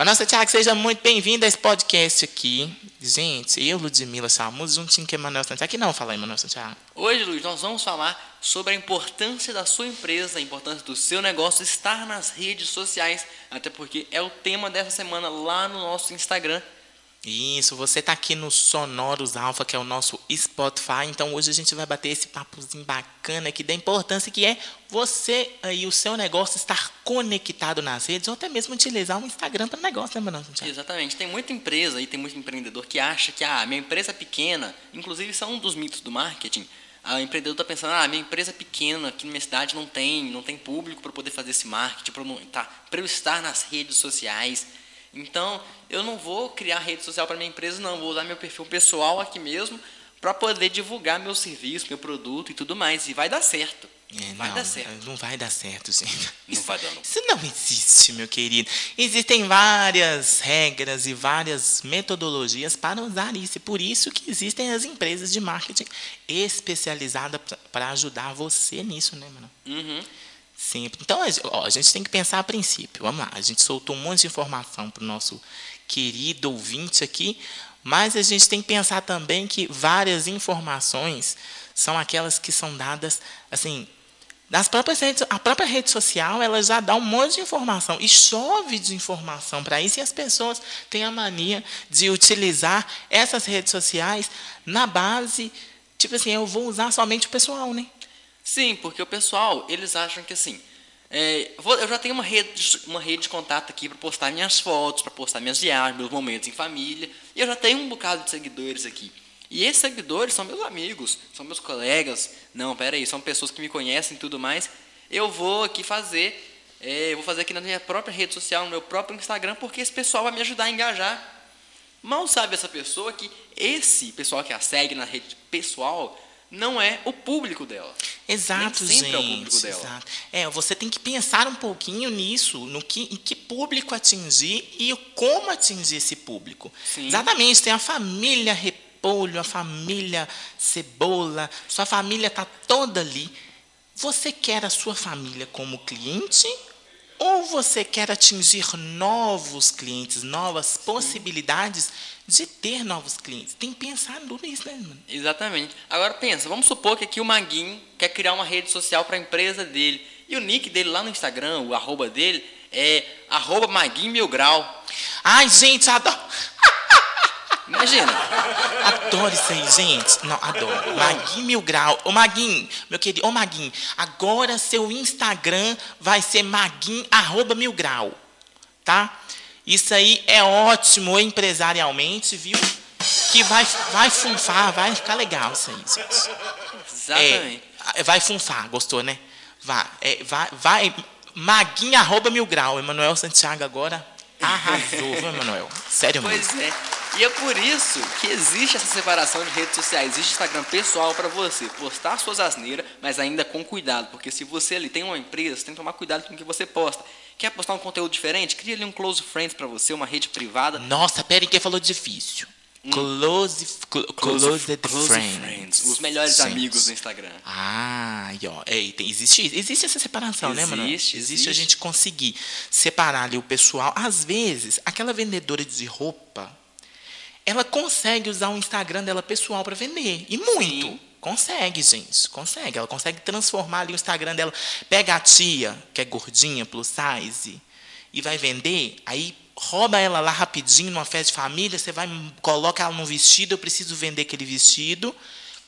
Mas, nossa, seja muito bem-vindo a esse podcast aqui. Gente, eu, Ludmilla Chamus, juntinho com Emanuel Santiago. Aqui não, fala Emanuel Santiago. Hoje, Luiz, nós vamos falar sobre a importância da sua empresa, a importância do seu negócio estar nas redes sociais, até porque é o tema dessa semana lá no nosso Instagram. Isso, você está aqui no Sonoros Alpha, que é o nosso Spotify. Então hoje a gente vai bater esse papozinho bacana aqui da importância que é você e o seu negócio estar conectado nas redes ou até mesmo utilizar o Instagram para negócio, né, Manoel? Exatamente. Tem muita empresa e tem muito empreendedor que acha que ah, minha empresa é pequena, inclusive isso é um dos mitos do marketing. A empreendedor está pensando, ah, minha empresa é pequena, aqui na minha cidade não tem, não tem público para poder fazer esse marketing, para tá, eu estar nas redes sociais. Então, eu não vou criar rede social para minha empresa, não. Vou usar meu perfil pessoal aqui mesmo para poder divulgar meu serviço, meu produto e tudo mais. E vai dar certo. É, vai não, dar certo. Não vai dar certo, gente. Não isso, vai dar, não. Isso não existe, meu querido. Existem várias regras e várias metodologias para usar isso. E por isso que existem as empresas de marketing especializadas para ajudar você nisso, né, mano? Uhum. Sempre. Então, ó, a gente tem que pensar a princípio. Vamos lá, a gente soltou um monte de informação para o nosso querido ouvinte aqui, mas a gente tem que pensar também que várias informações são aquelas que são dadas, assim, das próprias redes, a própria rede social ela já dá um monte de informação e chove de informação para isso e as pessoas têm a mania de utilizar essas redes sociais na base, tipo assim, eu vou usar somente o pessoal, né? Sim, porque o pessoal, eles acham que assim, é, eu já tenho uma rede, uma rede de contato aqui para postar minhas fotos, para postar minhas viagens, meus momentos em família, e eu já tenho um bocado de seguidores aqui. E esses seguidores são meus amigos, são meus colegas. Não, pera aí, são pessoas que me conhecem e tudo mais. Eu vou aqui fazer, é, eu vou fazer aqui na minha própria rede social, no meu próprio Instagram, porque esse pessoal vai me ajudar a engajar. Mal sabe essa pessoa que esse pessoal que a segue na rede pessoal não é o público dela. Exato, Nem sempre gente. é o público dela. Exato. É, você tem que pensar um pouquinho nisso, no que, em que público atingir e como atingir esse público. Sim. Exatamente, tem a família repolho, a família cebola, sua família está toda ali. Você quer a sua família como cliente ou você quer atingir novos clientes, novas possibilidades de ter novos clientes? Tem que pensar nisso, né, mano? Exatamente. Agora pensa, vamos supor que aqui o Maguinho quer criar uma rede social para a empresa dele. E o nick dele lá no Instagram, o arroba dele, é arroba Maguinho Mil Grau. Ai, gente, adoro. Imagina. Adoro isso aí, gente. Não, adoro. Maguinho Mil Grau. Ô, Maguinho, meu querido. Ô, Maguinho, agora seu Instagram vai ser Maguinho, arroba Mil Grau. Tá? Isso aí é ótimo empresarialmente, viu? Que vai, vai funfar, vai ficar legal isso aí, gente. Exatamente. É, vai funfar, gostou, né? Vai, é, vai, vai. Maguinho, arroba Mil Grau. Emanuel Santiago agora arrasou, viu, Emanuel? Sério mesmo. Pois é. E é por isso que existe essa separação de redes sociais. Existe Instagram pessoal para você postar suas asneiras, mas ainda com cuidado. Porque se você ali tem uma empresa, você tem que tomar cuidado com o que você posta. Quer postar um conteúdo diferente? Cria ali um close friends para você, uma rede privada. Nossa, pera aí, quem falou difícil? Close, cl- closed close friends. Os melhores Gente. amigos do Instagram. Ah, e ó, é, tem- existe, existe essa separação, né, mano? Existe, Existe a existe. gente conseguir separar ali o pessoal. Às vezes, aquela vendedora de roupa, ela consegue usar o Instagram dela pessoal para vender. E muito. Sim. Consegue, gente. Consegue. Ela consegue transformar ali o Instagram dela. Pega a tia, que é gordinha, plus size, e vai vender, aí rouba ela lá rapidinho numa festa de família, você vai, coloca ela num vestido, eu preciso vender aquele vestido,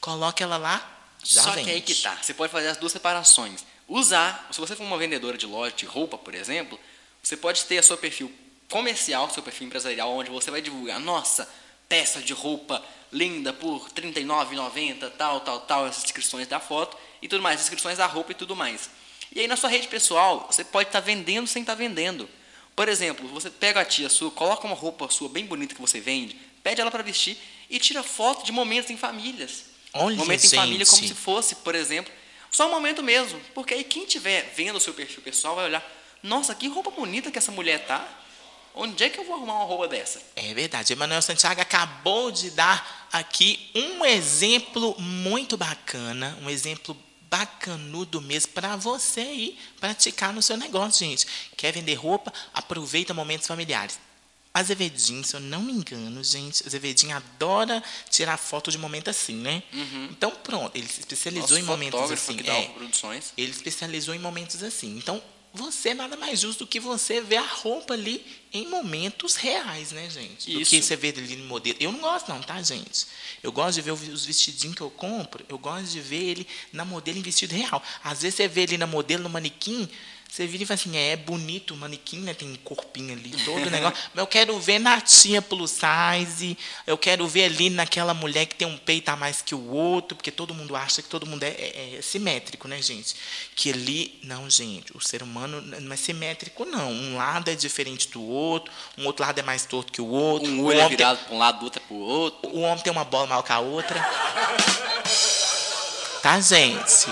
coloca ela lá, já Só vende. que aí que tá. Você pode fazer as duas separações. Usar, se você for uma vendedora de loja de roupa, por exemplo, você pode ter o seu perfil comercial, seu perfil empresarial, onde você vai divulgar, nossa, peça de roupa linda por R$ 39,90, tal, tal, tal, essas descrições da foto e tudo mais, descrições da roupa e tudo mais. E aí na sua rede pessoal, você pode estar vendendo sem estar vendendo. Por exemplo, você pega a tia sua, coloca uma roupa sua bem bonita que você vende, pede ela para vestir e tira foto de momentos em famílias. Olha, momento em família como gente. se fosse, por exemplo, só um momento mesmo. Porque aí quem estiver vendo o seu perfil pessoal vai olhar, nossa, que roupa bonita que essa mulher tá. Onde é que eu vou arrumar uma roupa dessa? É verdade. Emanuel Santiago acabou de dar aqui um exemplo muito bacana, um exemplo bacanudo mesmo para você ir praticar no seu negócio, gente. Quer vender roupa? Aproveita momentos familiares. Azevedinho, se eu não me engano, gente, Azevedinho adora tirar foto de momento assim, né? Então, pronto, ele se especializou Nosso em momentos assim. aqui da é. Produções. Ele especializou em momentos assim. Então, você nada mais justo do que você ver a roupa ali em momentos reais, né, gente? Do Isso. que você vê ali no modelo. Eu não gosto, não, tá, gente? Eu gosto de ver os vestidinhos que eu compro, eu gosto de ver ele na modelo em vestido real. Às vezes você vê ele na modelo, no manequim, você vira e fala assim, é, bonito o manequim, né? Tem um corpinho ali, todo o negócio. Mas eu quero ver na tia plus size, eu quero ver ali naquela mulher que tem um peito a mais que o outro, porque todo mundo acha que todo mundo é, é- é simétrico, né, gente? Que ali, não, gente, o ser humano não é simétrico, não. Um lado é diferente do outro, um outro lado é mais torto que o outro. Um olho é homem tem- virado para um lado, outro é para o outro. o homem tem uma bola maior que a outra. Tá, gente?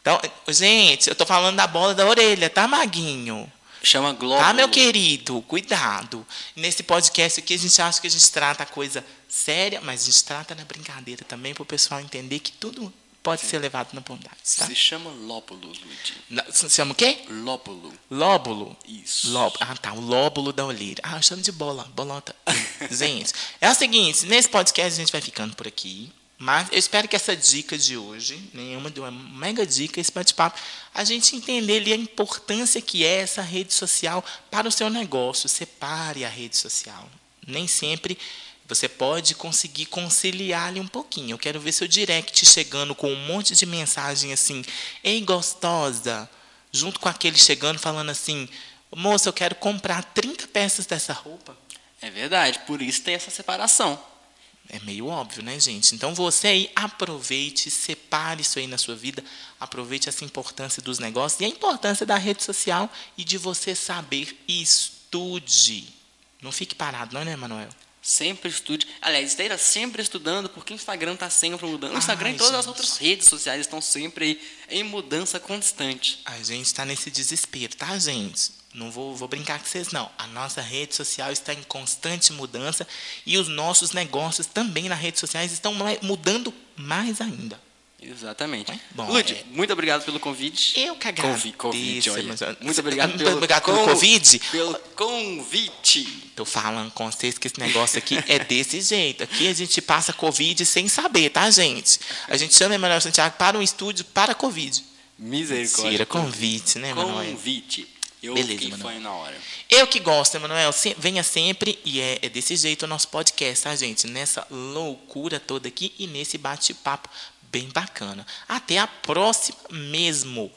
Então, gente, eu tô falando da bola da orelha, tá, Maguinho? Chama glóbulo. Tá, meu querido? Cuidado. Nesse podcast aqui, a gente acha que a gente trata a coisa séria, mas a gente trata na brincadeira também, para o pessoal entender que tudo pode ser levado na bondade, tá? Se chama lóbulo, Luigi. Na- Se chama o quê? Lóbulo. Lóbulo. Isso. Lóbulo. Ah, tá. O lóbulo da olheira. Ah, eu chamo de bola. Bolota. gente, é o seguinte. Nesse podcast a gente vai ficando por aqui. Mas eu espero que essa dica de hoje, nenhuma de uma mega dica, esse bate-papo, a gente entender ali a importância que é essa rede social para o seu negócio. Separe a rede social. Nem sempre você pode conseguir conciliar ali um pouquinho. Eu quero ver seu direct chegando com um monte de mensagem assim, ei gostosa, junto com aquele chegando falando assim, moça, eu quero comprar 30 peças dessa roupa. É verdade, por isso tem essa separação. É meio óbvio, né, gente? Então você aí aproveite, separe isso aí na sua vida, aproveite essa importância dos negócios e a importância da rede social e de você saber e estude. Não fique parado, não, né, Manuel? Sempre estude. Aliás, esteja sempre estudando, porque o Instagram está sempre mudando. O Instagram Ai, e todas as gente. outras redes sociais estão sempre aí em mudança constante. A gente está nesse desespero, tá, gente? Não vou, vou brincar com vocês, não. A nossa rede social está em constante mudança e os nossos negócios também nas redes sociais estão mudando mais ainda. Exatamente. Bom, Lud, é- muito obrigado pelo convite. Eu que agradeço. convite, Muito obrigado pelo, obrigado pelo con- convite. Pelo convite. Tô falando com vocês que esse negócio aqui é desse jeito. Aqui a gente passa Covid sem saber, tá, gente? A gente chama Emanuel Santiago para um estúdio para Covid. Misericórdia. Tira convite, né, Emanuel? Convite. Eu Beleza, Manuel. fã na hora. Eu que gosto, Emanuel, venha sempre e é, é desse jeito o nosso podcast, tá, gente? Nessa loucura toda aqui e nesse bate-papo bem bacana. Até a próxima mesmo.